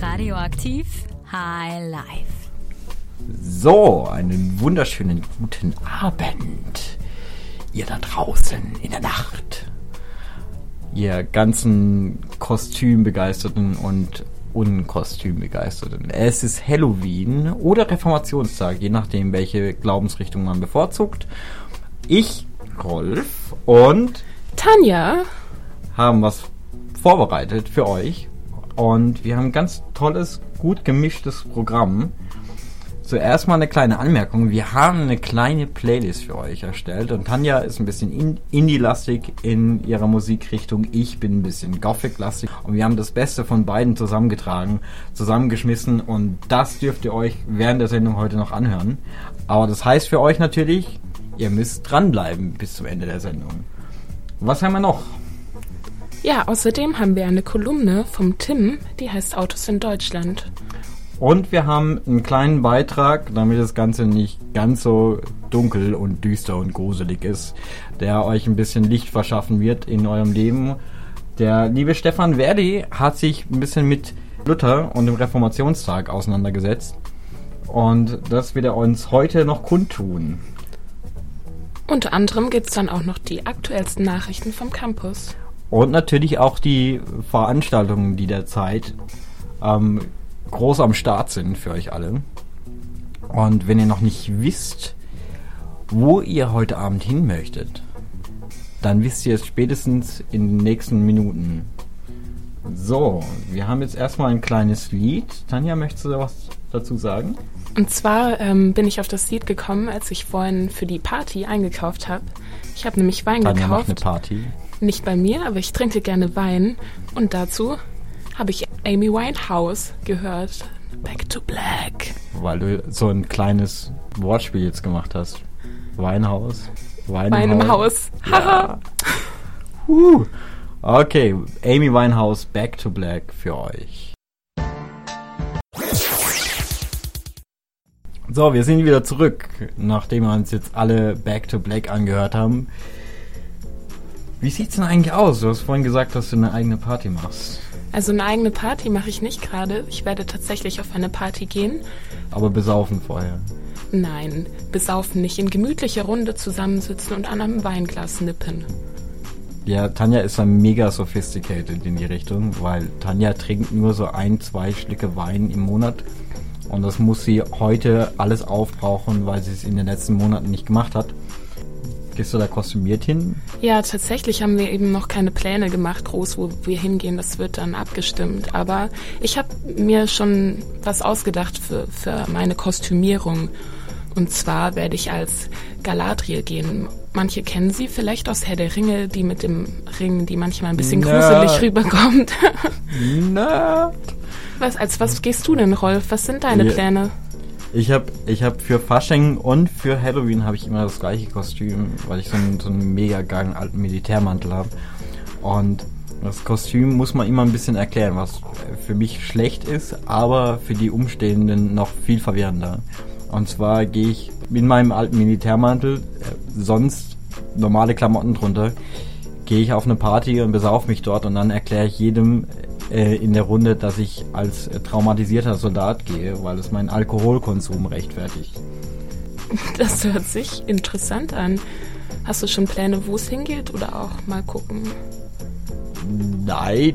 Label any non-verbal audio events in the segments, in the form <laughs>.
Radioaktiv High Life. So, einen wunderschönen guten Abend. Ihr da draußen in der Nacht. Ihr ganzen Kostümbegeisterten und Unkostümbegeisterten. Es ist Halloween oder Reformationstag, je nachdem, welche Glaubensrichtung man bevorzugt. Ich, Rolf und Tanja haben was vorbereitet für euch. Und wir haben ein ganz tolles, gut gemischtes Programm. Zuerst mal eine kleine Anmerkung. Wir haben eine kleine Playlist für euch erstellt und Tanja ist ein bisschen in Indie-lastig in ihrer Musikrichtung. Ich bin ein bisschen Gothic-lastig und wir haben das Beste von beiden zusammengetragen, zusammengeschmissen und das dürft ihr euch während der Sendung heute noch anhören. Aber das heißt für euch natürlich, ihr müsst dranbleiben bis zum Ende der Sendung. Was haben wir noch? Ja, außerdem haben wir eine Kolumne vom Tim, die heißt Autos in Deutschland. Und wir haben einen kleinen Beitrag, damit das Ganze nicht ganz so dunkel und düster und gruselig ist, der euch ein bisschen Licht verschaffen wird in eurem Leben. Der liebe Stefan Verdi hat sich ein bisschen mit Luther und dem Reformationstag auseinandergesetzt. Und das wird er uns heute noch kundtun. Unter anderem gibt es dann auch noch die aktuellsten Nachrichten vom Campus. Und natürlich auch die Veranstaltungen, die derzeit ähm, groß am Start sind für euch alle. Und wenn ihr noch nicht wisst, wo ihr heute Abend hin möchtet, dann wisst ihr es spätestens in den nächsten Minuten. So, wir haben jetzt erstmal ein kleines Lied. Tanja, möchtest du was dazu sagen? Und zwar ähm, bin ich auf das Lied gekommen, als ich vorhin für die Party eingekauft habe. Ich habe nämlich Wein Tanja gekauft. macht eine Party. Nicht bei mir, aber ich trinke gerne Wein. Und dazu habe ich Amy Winehouse gehört. Back to Black. Weil du so ein kleines Wortspiel jetzt gemacht hast. Weinhaus. Wein, Wein im Haus. Ja. huh. Okay, Amy Winehouse, Back to Black für euch. So, wir sind wieder zurück, nachdem wir uns jetzt alle Back to Black angehört haben. Wie sieht's denn eigentlich aus? Du hast vorhin gesagt, dass du eine eigene Party machst. Also eine eigene Party mache ich nicht gerade. Ich werde tatsächlich auf eine Party gehen. Aber besaufen vorher. Nein, besaufen nicht. In gemütlicher Runde zusammensitzen und an einem Weinglas nippen. Ja, Tanja ist dann mega sophisticated in die Richtung, weil Tanja trinkt nur so ein, zwei Schlücke Wein im Monat. Und das muss sie heute alles aufbrauchen, weil sie es in den letzten Monaten nicht gemacht hat. Gehst du da kostümiert hin? Ja, tatsächlich haben wir eben noch keine Pläne gemacht, groß, wo wir hingehen. Das wird dann abgestimmt. Aber ich habe mir schon was ausgedacht für, für meine Kostümierung. Und zwar werde ich als Galadriel gehen. Manche kennen sie vielleicht aus Herr der Ringe, die mit dem Ring, die manchmal ein bisschen Nerd. gruselig rüberkommt. Na. was, als was gehst du denn, Rolf? Was sind deine Ja. Pläne? Ich habe ich hab für Fasching und für Halloween habe ich immer das gleiche Kostüm, weil ich so einen, so einen mega geilen alten Militärmantel habe. Und das Kostüm muss man immer ein bisschen erklären, was für mich schlecht ist, aber für die Umstehenden noch viel verwirrender. Und zwar gehe ich in meinem alten Militärmantel, äh, sonst normale Klamotten drunter, gehe ich auf eine Party und besauf mich dort und dann erkläre ich jedem äh, in der Runde, dass ich als traumatisierter Soldat gehe, weil es meinen Alkoholkonsum rechtfertigt. <laughs> Das hört sich interessant an. Hast du schon Pläne, wo es hingeht oder auch mal gucken? Nein,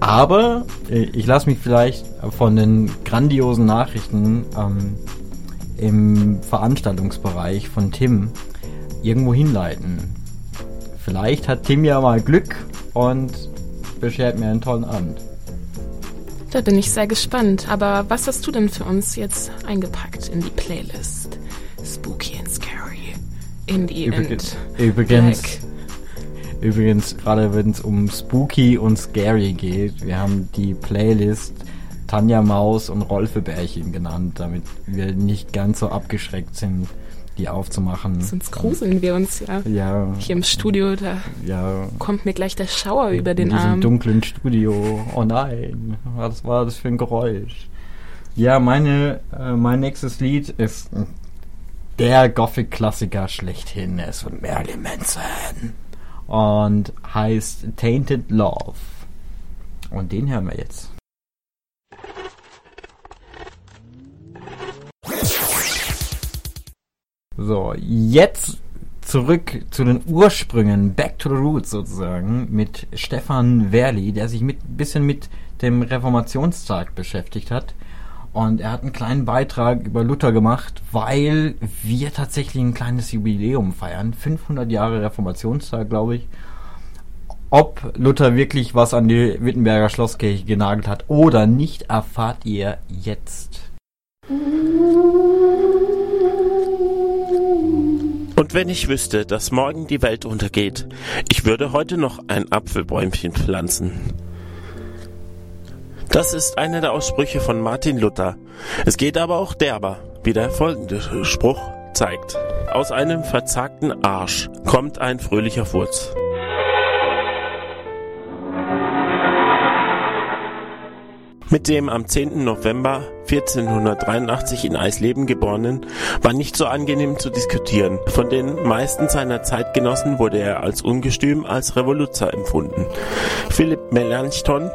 aber äh, ich lasse mich vielleicht von den grandiosen Nachrichten ähm, im Veranstaltungsbereich von Tim irgendwo hinleiten. Vielleicht hat Tim ja mal Glück und beschert mir einen tollen Abend. Da bin ich sehr gespannt. Aber was hast du denn für uns jetzt eingepackt in die Playlist? Spooky and Scary. Indie Übrigens, and übrigens, Black. übrigens gerade wenn es um Spooky und Scary geht, wir haben die Playlist Tanja Maus und Rolfe Bärchen genannt, damit wir nicht ganz so abgeschreckt sind, die aufzumachen. Sonst gruseln wir uns ja. Ja, Hier im Studio, da ja. kommt mir gleich der Schauer über in den diesem Arm. dunklen Studio. Oh nein, was war das für ein Geräusch? Ja, meine, äh, mein nächstes Lied ist der Gothic-Klassiker schlechthin ist von Marilyn Manson. Und heißt Tainted Love. Und den hören wir jetzt. So, jetzt zurück zu den Ursprüngen, back to the roots sozusagen, mit Stefan Werli, der sich mit bisschen mit dem Reformationstag beschäftigt hat. Und er hat einen kleinen Beitrag über Luther gemacht, weil wir tatsächlich ein kleines Jubiläum feiern. 500 Jahre Reformationstag, glaube ich. Ob Luther wirklich was an die Wittenberger Schlosskirche genagelt hat oder nicht, erfahrt ihr jetzt. Und wenn ich wüsste, dass morgen die Welt untergeht, ich würde heute noch ein Apfelbäumchen pflanzen. Das ist einer der Aussprüche von Martin Luther. Es geht aber auch derber, wie der folgende Spruch zeigt. Aus einem verzagten Arsch kommt ein fröhlicher Furz. Mit dem am 10. November 1483 in Eisleben geborenen war nicht so angenehm zu diskutieren. Von den meisten seiner Zeitgenossen wurde er als ungestüm, als Revoluzer empfunden. Philipp Melanchthon,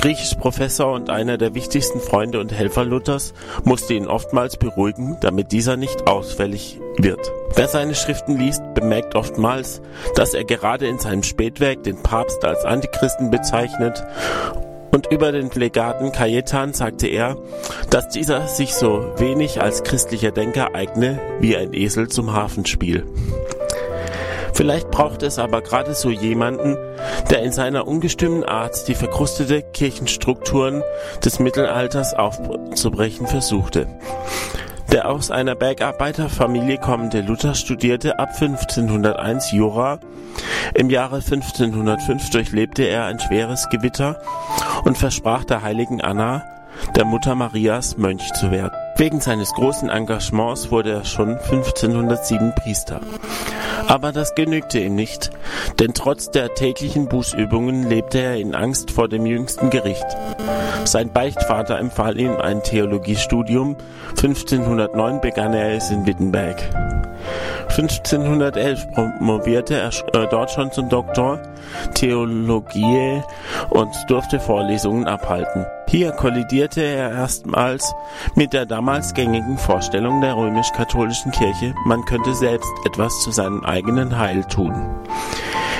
griechisch Professor und einer der wichtigsten Freunde und Helfer Luthers, musste ihn oftmals beruhigen, damit dieser nicht ausfällig wird. Wer seine Schriften liest, bemerkt oftmals, dass er gerade in seinem Spätwerk den Papst als Antichristen bezeichnet und über den Legaten Cajetan sagte er, dass dieser sich so wenig als christlicher Denker eigne wie ein Esel zum Hafenspiel. Vielleicht braucht es aber gerade so jemanden, der in seiner ungestümmen Art die verkrustete Kirchenstrukturen des Mittelalters aufzubrechen versuchte. Der aus einer Bergarbeiterfamilie kommende Luther studierte ab 1501 Jura. Im Jahre 1505 durchlebte er ein schweres Gewitter und versprach der heiligen Anna, der Mutter Marias, Mönch zu werden. Wegen seines großen Engagements wurde er schon 1507 Priester. Aber das genügte ihm nicht, denn trotz der täglichen Bußübungen lebte er in Angst vor dem jüngsten Gericht. Sein Beichtvater empfahl ihm ein Theologiestudium. 1509 begann er es in Wittenberg. 1511 promovierte er äh, dort schon zum Doktor Theologie und durfte Vorlesungen abhalten. Hier kollidierte er erstmals mit der damals gängigen Vorstellung der römisch-katholischen Kirche, man könnte selbst etwas zu seinem eigenen Heil tun.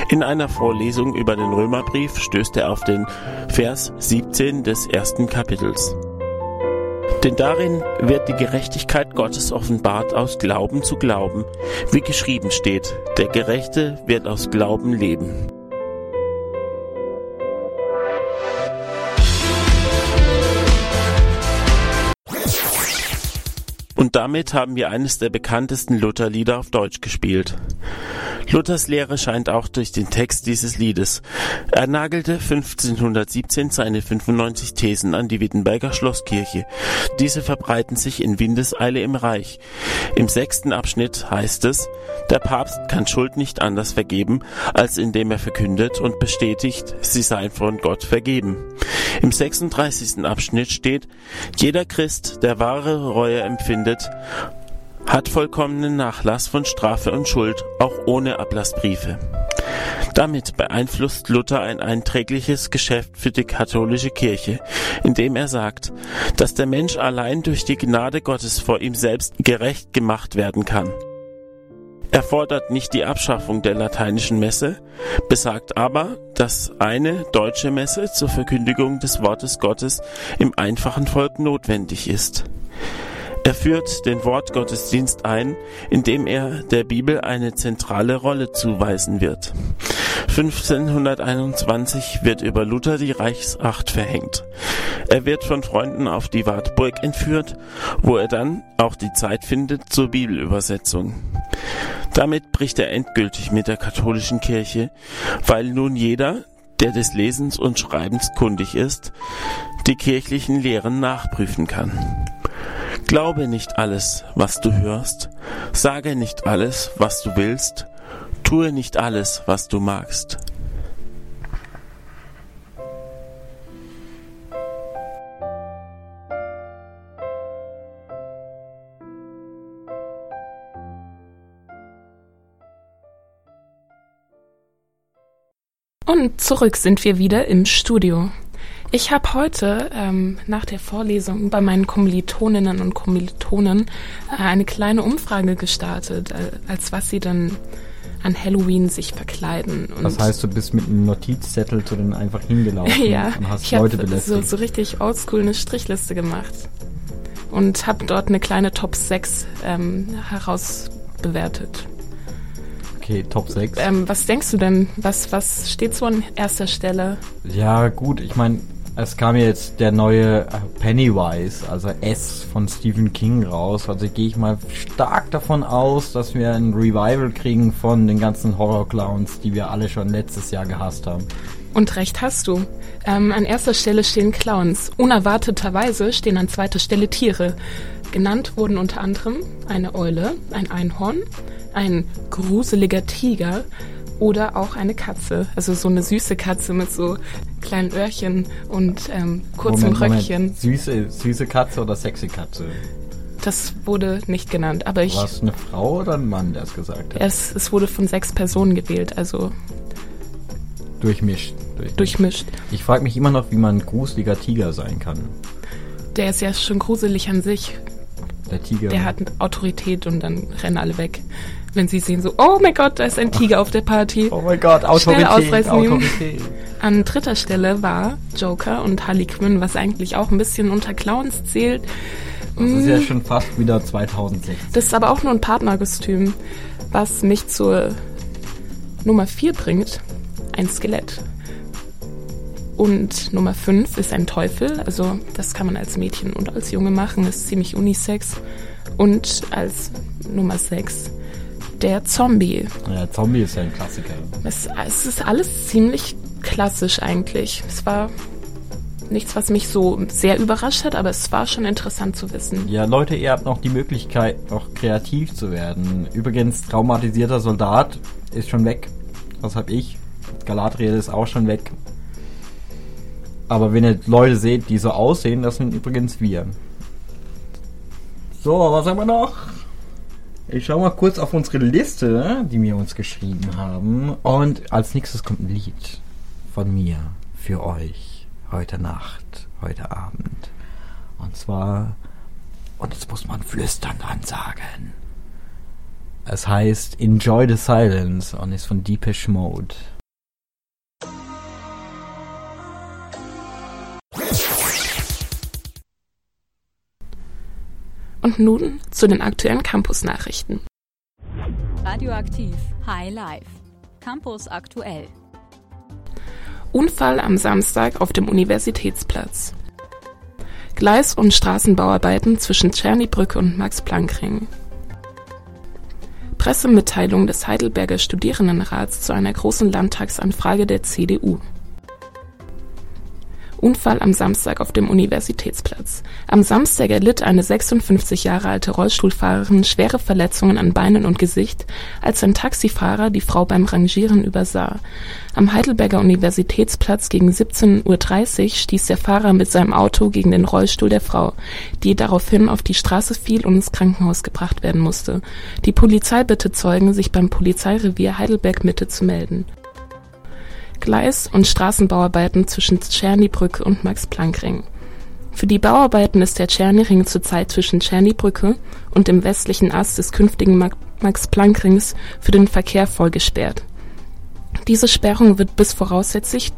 In einer Vorlesung über den Römerbrief stößt er auf den Vers 17 des ersten Kapitels. Denn darin wird die Gerechtigkeit Gottes offenbart aus Glauben zu Glauben, wie geschrieben steht, der Gerechte wird aus Glauben leben. Damit haben wir eines der bekanntesten Lutherlieder auf Deutsch gespielt. Luthers Lehre scheint auch durch den Text dieses Liedes. Er nagelte 1517 seine 95 Thesen an die Wittenberger Schlosskirche. Diese verbreiten sich in Windeseile im Reich. Im sechsten Abschnitt heißt es, der Papst kann Schuld nicht anders vergeben, als indem er verkündet und bestätigt, sie seien von Gott vergeben. Im 36. Abschnitt steht, jeder Christ, der wahre Reue empfindet, hat vollkommenen Nachlass von Strafe und Schuld, auch ohne Ablassbriefe. Damit beeinflusst Luther ein einträgliches Geschäft für die katholische Kirche, indem er sagt, dass der Mensch allein durch die Gnade Gottes vor ihm selbst gerecht gemacht werden kann. Er fordert nicht die Abschaffung der lateinischen Messe, besagt aber, dass eine deutsche Messe zur Verkündigung des Wortes Gottes im einfachen Volk notwendig ist. Er führt den Wortgottesdienst ein, indem er der Bibel eine zentrale Rolle zuweisen wird. 1521 wird über Luther die Reichsacht verhängt. Er wird von Freunden auf die Wartburg entführt, wo er dann auch die Zeit findet zur Bibelübersetzung. Damit bricht er endgültig mit der katholischen Kirche, weil nun jeder, der des Lesens und Schreibens kundig ist, die kirchlichen Lehren nachprüfen kann. Glaube nicht alles, was du hörst, sage nicht alles, was du willst, tue nicht alles, was du magst. Und zurück sind wir wieder im Studio. Ich habe heute ähm, nach der Vorlesung bei meinen Kommilitoninnen und Kommilitonen äh, eine kleine Umfrage gestartet, äh, als was sie dann an Halloween sich verkleiden. Und das heißt, du bist mit einem Notizzettel zu denen einfach hingelaufen <laughs> ja, und hast ich Leute belästigt. So, so richtig oldschool eine Strichliste gemacht und habe dort eine kleine Top 6 ähm, herausbewertet. Okay, Top 6. Ähm, was denkst du denn? Was, was steht so an erster Stelle? Ja, gut, ich meine, es kam jetzt der neue Pennywise, also S von Stephen King raus. Also gehe ich mal stark davon aus, dass wir ein Revival kriegen von den ganzen Horror-Clowns, die wir alle schon letztes Jahr gehasst haben. Und recht hast du. Ähm, an erster Stelle stehen Clowns. Unerwarteterweise stehen an zweiter Stelle Tiere. Genannt wurden unter anderem eine Eule, ein Einhorn, ein gruseliger Tiger oder auch eine Katze. Also so eine süße Katze mit so kleinen Öhrchen und ähm, kurzem Moment, Röckchen. Moment. Süße, süße Katze oder sexy Katze? Das wurde nicht genannt, aber ich. War es eine Frau oder ein Mann, der es gesagt hat? Es, es wurde von sechs Personen gewählt, also. Durchmischt. Durchmischt. durchmischt. Ich frage mich immer noch, wie man ein gruseliger Tiger sein kann. Der ist ja schon gruselig an sich. Der Tiger. Der hat Autorität und dann rennen alle weg. Wenn sie sehen so, oh mein Gott, da ist ein Tiger auf der Party. Oh mein Gott, Autorität. Schnell Autorität. An dritter Stelle war Joker und Harley Quinn, was eigentlich auch ein bisschen unter Clowns zählt. Das ist ja hm. schon fast wieder 2016. Das ist aber auch nur ein Partnerkostüm, was mich zur Nummer 4 bringt. Ein Skelett. Und Nummer 5 ist ein Teufel. Also das kann man als Mädchen und als Junge machen. Das ist ziemlich unisex. Und als Nummer 6 der Zombie. Ja, Zombie ist ja ein Klassiker. Es, es ist alles ziemlich klassisch eigentlich. Es war nichts, was mich so sehr überrascht hat, aber es war schon interessant zu wissen. Ja, Leute, ihr habt noch die Möglichkeit, noch kreativ zu werden. Übrigens, traumatisierter Soldat ist schon weg. Das hab ich. Galadriel ist auch schon weg. Aber wenn ihr Leute seht, die so aussehen, das sind übrigens wir. So, was haben wir noch? Ich schau mal kurz auf unsere Liste, die wir uns geschrieben haben. Und als nächstes kommt ein Lied von mir für euch heute Nacht, heute Abend. Und zwar, und jetzt muss man flüstern dann sagen. Es heißt Enjoy the Silence und ist von Deepish Mode. Und nun zu den aktuellen Campus-Nachrichten. Radioaktiv High Life. Campus aktuell. Unfall am Samstag auf dem Universitätsplatz. Gleis- und Straßenbauarbeiten zwischen Czernybrücke und Max-Planck-Ring. Pressemitteilung des Heidelberger Studierendenrats zu einer großen Landtagsanfrage der CDU. Unfall am Samstag auf dem Universitätsplatz. Am Samstag erlitt eine 56 Jahre alte Rollstuhlfahrerin schwere Verletzungen an Beinen und Gesicht, als ein Taxifahrer die Frau beim Rangieren übersah. Am Heidelberger Universitätsplatz gegen 17.30 Uhr stieß der Fahrer mit seinem Auto gegen den Rollstuhl der Frau, die daraufhin auf die Straße fiel und ins Krankenhaus gebracht werden musste. Die Polizei bittet Zeugen, sich beim Polizeirevier Heidelberg Mitte zu melden. Gleis- und Straßenbauarbeiten zwischen Czernybrücke und Max-Planck-Ring. Für die Bauarbeiten ist der Czerny-Ring zurzeit zwischen Czernybrücke und dem westlichen Ast des künftigen Max-Planck-Rings für den Verkehr voll gesperrt. Diese Sperrung wird bis voraussichtlich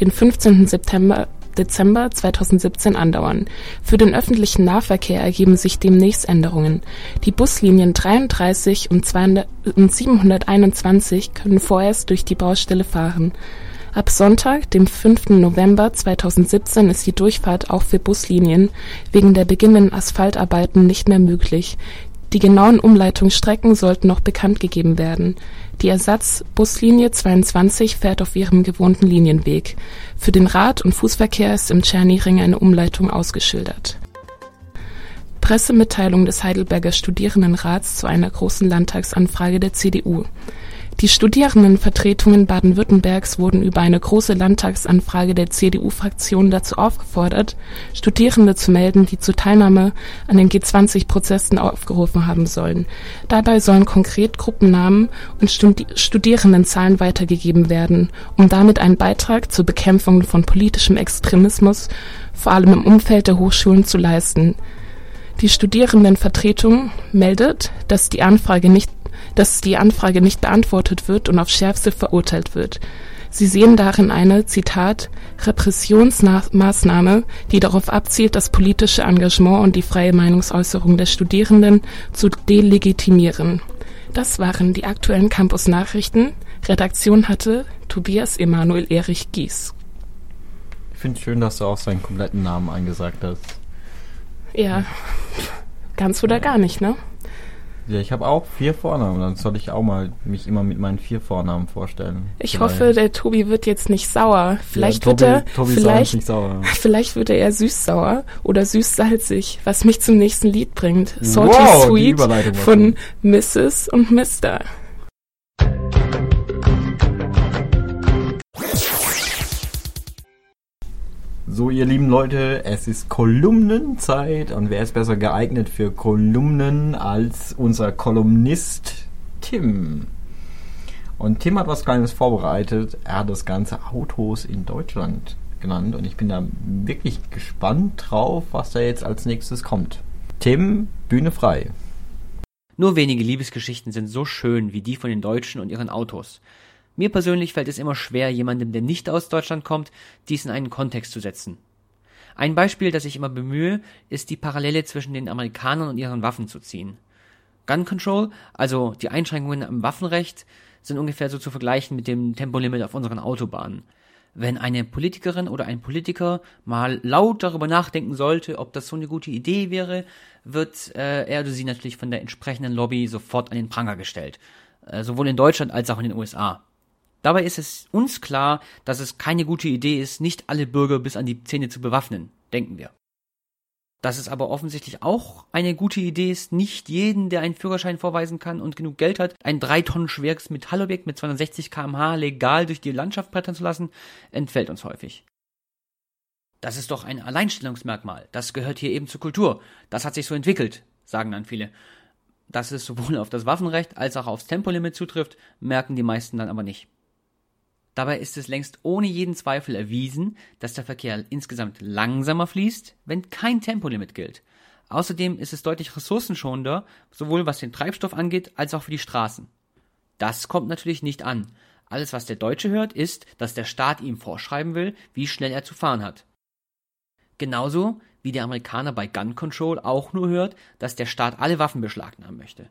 den 15. September Dezember 2017 andauern. Für den öffentlichen Nahverkehr ergeben sich demnächst Änderungen. Die Buslinien 33 und 721 können vorerst durch die Baustelle fahren. Ab Sonntag, dem 5. November 2017 ist die Durchfahrt auch für Buslinien wegen der beginnenden Asphaltarbeiten nicht mehr möglich. Die genauen Umleitungsstrecken sollten noch bekannt gegeben werden. Die Ersatzbuslinie 22 fährt auf ihrem gewohnten Linienweg. Für den Rad- und Fußverkehr ist im Tscherny-Ring eine Umleitung ausgeschildert. Pressemitteilung des Heidelberger Studierendenrats zu einer großen Landtagsanfrage der CDU Die Studierendenvertretungen Baden-Württembergs wurden über eine Große Landtagsanfrage der CDU-Fraktion dazu aufgefordert, Studierende zu melden, die zur Teilnahme an den G20-Prozessen aufgerufen haben sollen. Dabei sollen konkret Gruppennamen und Studierendenzahlen weitergegeben werden, um damit einen Beitrag zur Bekämpfung von politischem Extremismus, vor allem im Umfeld der Hochschulen, zu leisten. Die Studierendenvertretung meldet, dass die Anfrage nicht dass die Anfrage nicht beantwortet wird und auf Schärfste verurteilt wird. Sie sehen darin eine, Zitat, Repressionsmaßnahme, die darauf abzielt, das politische Engagement und die freie Meinungsäußerung der Studierenden zu delegitimieren. Das waren die aktuellen Campus-Nachrichten. Redaktion hatte Tobias Emanuel Erich Gies. Ich finde es schön, dass du auch seinen kompletten Namen eingesagt hast. Ja, ganz oder gar nicht, ne? Ja, ich habe auch vier Vornamen. Dann soll ich auch mal mich immer mit meinen vier Vornamen vorstellen. Ich vielleicht. hoffe, der Tobi wird jetzt nicht sauer. Vielleicht ja, Tobi, wird er Tobi vielleicht, nicht sauer. <laughs> vielleicht wird er eher süß-sauer oder süß-salzig, was mich zum nächsten Lied bringt. Salty wow, Sweet von Mrs. und Mr. So, ihr lieben Leute, es ist Kolumnenzeit und wer ist besser geeignet für Kolumnen als unser Kolumnist Tim? Und Tim hat was Kleines vorbereitet. Er hat das ganze Autos in Deutschland genannt und ich bin da wirklich gespannt drauf, was da jetzt als nächstes kommt. Tim, Bühne frei. Nur wenige Liebesgeschichten sind so schön wie die von den Deutschen und ihren Autos. Mir persönlich fällt es immer schwer, jemandem, der nicht aus Deutschland kommt, dies in einen Kontext zu setzen. Ein Beispiel, das ich immer bemühe, ist die Parallele zwischen den Amerikanern und ihren Waffen zu ziehen. Gun Control, also die Einschränkungen am Waffenrecht, sind ungefähr so zu vergleichen mit dem Tempolimit auf unseren Autobahnen. Wenn eine Politikerin oder ein Politiker mal laut darüber nachdenken sollte, ob das so eine gute Idee wäre, wird äh, er oder sie natürlich von der entsprechenden Lobby sofort an den Pranger gestellt. Äh, sowohl in Deutschland als auch in den USA. Dabei ist es uns klar, dass es keine gute Idee ist, nicht alle Bürger bis an die Zähne zu bewaffnen, denken wir. Dass es aber offensichtlich auch eine gute Idee ist, nicht jeden, der einen Führerschein vorweisen kann und genug Geld hat, ein drei Tonnen schweres Metallobjekt mit 260 kmh legal durch die Landschaft brettern zu lassen, entfällt uns häufig. Das ist doch ein Alleinstellungsmerkmal. Das gehört hier eben zur Kultur. Das hat sich so entwickelt, sagen dann viele. Dass es sowohl auf das Waffenrecht als auch aufs Tempolimit zutrifft, merken die meisten dann aber nicht. Dabei ist es längst ohne jeden Zweifel erwiesen, dass der Verkehr insgesamt langsamer fließt, wenn kein Tempolimit gilt. Außerdem ist es deutlich ressourcenschonender, sowohl was den Treibstoff angeht, als auch für die Straßen. Das kommt natürlich nicht an. Alles, was der Deutsche hört, ist, dass der Staat ihm vorschreiben will, wie schnell er zu fahren hat. Genauso wie der Amerikaner bei Gun Control auch nur hört, dass der Staat alle Waffen beschlagnahmen möchte.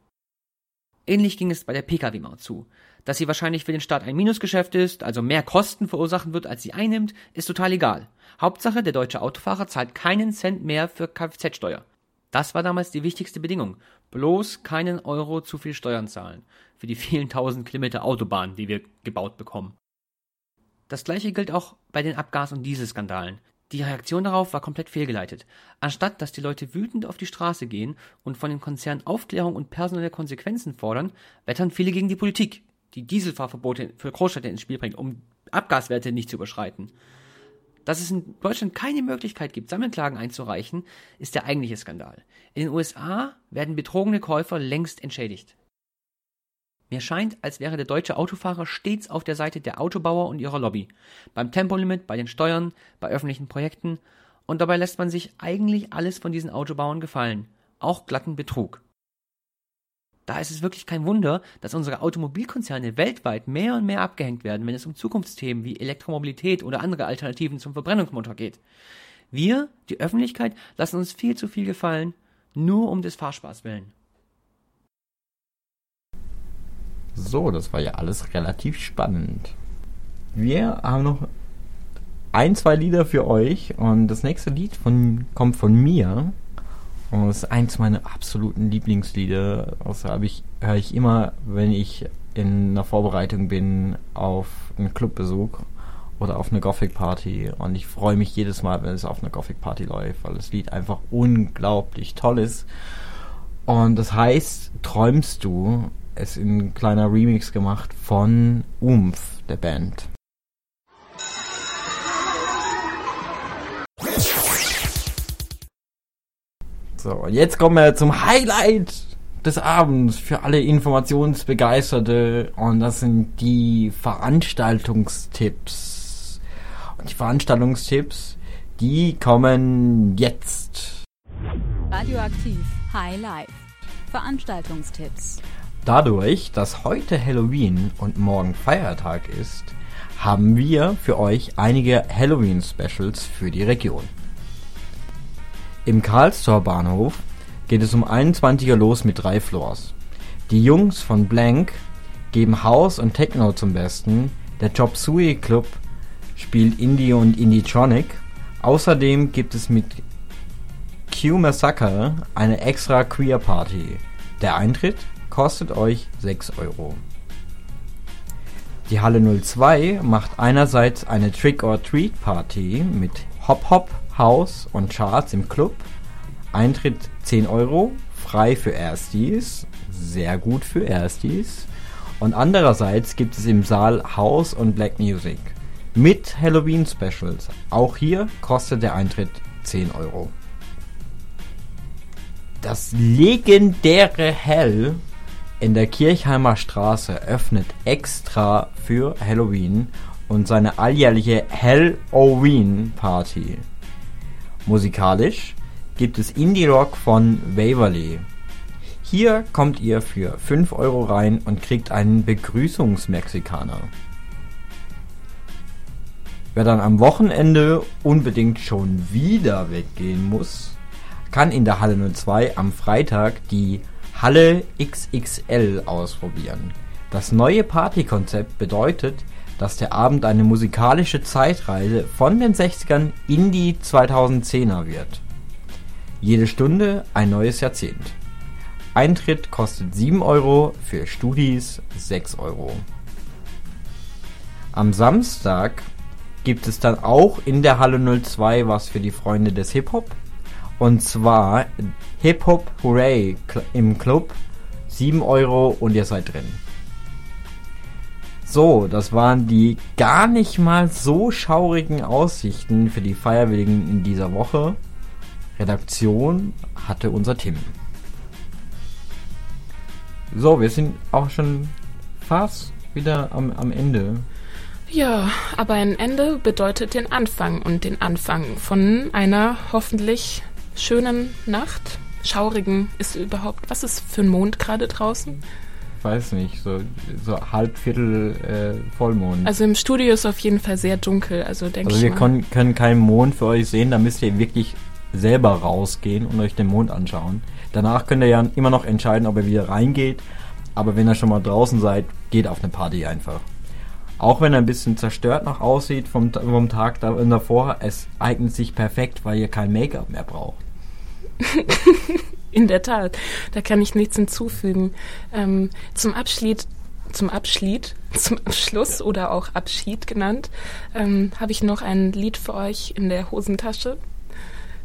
Ähnlich ging es bei der Pkw-Maut zu. Dass sie wahrscheinlich für den Staat ein Minusgeschäft ist, also mehr Kosten verursachen wird, als sie einnimmt, ist total egal. Hauptsache, der deutsche Autofahrer zahlt keinen Cent mehr für Kfz-Steuer. Das war damals die wichtigste Bedingung. Bloß keinen Euro zu viel Steuern zahlen. Für die vielen tausend Kilometer Autobahn, die wir gebaut bekommen. Das gleiche gilt auch bei den Abgas- und Dieselskandalen. Die Reaktion darauf war komplett fehlgeleitet. Anstatt dass die Leute wütend auf die Straße gehen und von den Konzernen Aufklärung und personelle Konsequenzen fordern, wettern viele gegen die Politik die Dieselfahrverbote für Großstädte ins Spiel bringt, um Abgaswerte nicht zu überschreiten. Dass es in Deutschland keine Möglichkeit gibt, Sammelklagen einzureichen, ist der eigentliche Skandal. In den USA werden betrogene Käufer längst entschädigt. Mir scheint, als wäre der deutsche Autofahrer stets auf der Seite der Autobauer und ihrer Lobby. Beim Tempolimit, bei den Steuern, bei öffentlichen Projekten. Und dabei lässt man sich eigentlich alles von diesen Autobauern gefallen. Auch glatten Betrug. Da ist es wirklich kein Wunder, dass unsere Automobilkonzerne weltweit mehr und mehr abgehängt werden, wenn es um Zukunftsthemen wie Elektromobilität oder andere Alternativen zum Verbrennungsmotor geht. Wir, die Öffentlichkeit, lassen uns viel zu viel gefallen, nur um des Fahrspaß willen. So, das war ja alles relativ spannend. Wir haben noch ein, zwei Lieder für euch und das nächste Lied von, kommt von mir. Und das ist eins meiner absoluten Lieblingslieder. Das habe ich, höre ich immer, wenn ich in einer Vorbereitung bin auf einen Clubbesuch oder auf eine Gothic Party. Und ich freue mich jedes Mal, wenn es auf einer Gothic Party läuft, weil das Lied einfach unglaublich toll ist. Und das heißt, träumst du? ist ein kleiner Remix gemacht von Umf, der Band. So, und jetzt kommen wir zum Highlight des Abends für alle Informationsbegeisterte und das sind die Veranstaltungstipps. Und die Veranstaltungstipps, die kommen jetzt. Radioaktiv High Life. Veranstaltungstipps. Dadurch, dass heute Halloween und morgen Feiertag ist, haben wir für euch einige Halloween-Specials für die Region. Im Karlstor Bahnhof geht es um 21 Uhr los mit drei Floors. Die Jungs von Blank geben House und Techno zum Besten. Der Chop Suey Club spielt Indie und Indie-Tronic. Außerdem gibt es mit Q Massacre eine extra Queer Party. Der Eintritt kostet euch 6 Euro. Die Halle 02 macht einerseits eine Trick or Treat Party mit Hop Hop, House und Charts im Club. Eintritt 10 Euro, frei für Erstis, sehr gut für Erstis. Und andererseits gibt es im Saal House und Black Music mit Halloween Specials. Auch hier kostet der Eintritt 10 Euro. Das legendäre Hell in der Kirchheimer Straße öffnet extra für Halloween und seine alljährliche Halloween Party. Musikalisch gibt es Indie Rock von Waverly. Hier kommt ihr für 5 Euro rein und kriegt einen Begrüßungsmexikaner. Wer dann am Wochenende unbedingt schon wieder weggehen muss, kann in der Halle 02 am Freitag die Halle XXL ausprobieren. Das neue Partykonzept bedeutet, dass der Abend eine musikalische Zeitreise von den 60ern in die 2010er wird. Jede Stunde ein neues Jahrzehnt. Eintritt kostet 7 Euro, für Studis 6 Euro. Am Samstag gibt es dann auch in der Halle 02 was für die Freunde des Hip-Hop. Und zwar Hip-Hop Hooray im Club. 7 Euro und ihr seid drin. So, das waren die gar nicht mal so schaurigen Aussichten für die Feierwilligen in dieser Woche. Redaktion hatte unser Tim. So, wir sind auch schon fast wieder am, am Ende. Ja, aber ein Ende bedeutet den Anfang und den Anfang von einer hoffentlich schönen Nacht. Schaurigen ist überhaupt, was ist für ein Mond gerade draußen? Weiß nicht, so, so halb Viertel äh, Vollmond. Also im Studio ist auf jeden Fall sehr dunkel, also denke also ich. wir mal. können, können keinen Mond für euch sehen, da müsst ihr wirklich selber rausgehen und euch den Mond anschauen. Danach könnt ihr ja immer noch entscheiden, ob ihr wieder reingeht, aber wenn ihr schon mal draußen seid, geht auf eine Party einfach. Auch wenn er ein bisschen zerstört noch aussieht vom, vom Tag davor, es eignet sich perfekt, weil ihr kein Make-up mehr braucht. <laughs> <laughs> In der Tat, da kann ich nichts hinzufügen. Ähm, zum Abschied, zum Abschied, <laughs> zum Abschluss oder auch Abschied genannt, ähm, habe ich noch ein Lied für euch in der Hosentasche.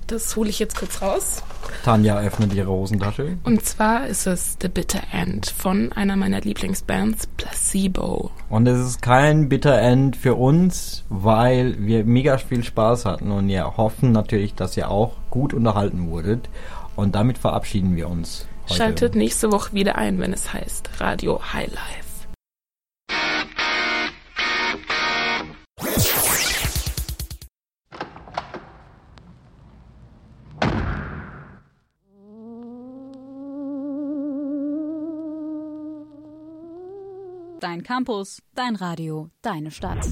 Das hole ich jetzt kurz raus. Tanja öffnet ihre Hosentasche. Und zwar ist es The Bitter End von einer meiner Lieblingsbands, Placebo. Und es ist kein Bitter End für uns, weil wir mega viel Spaß hatten und wir hoffen natürlich, dass ihr auch gut unterhalten wurdet. Und damit verabschieden wir uns. Heute. Schaltet nächste Woche wieder ein, wenn es heißt Radio High Life. Dein Campus, dein Radio, deine Stadt.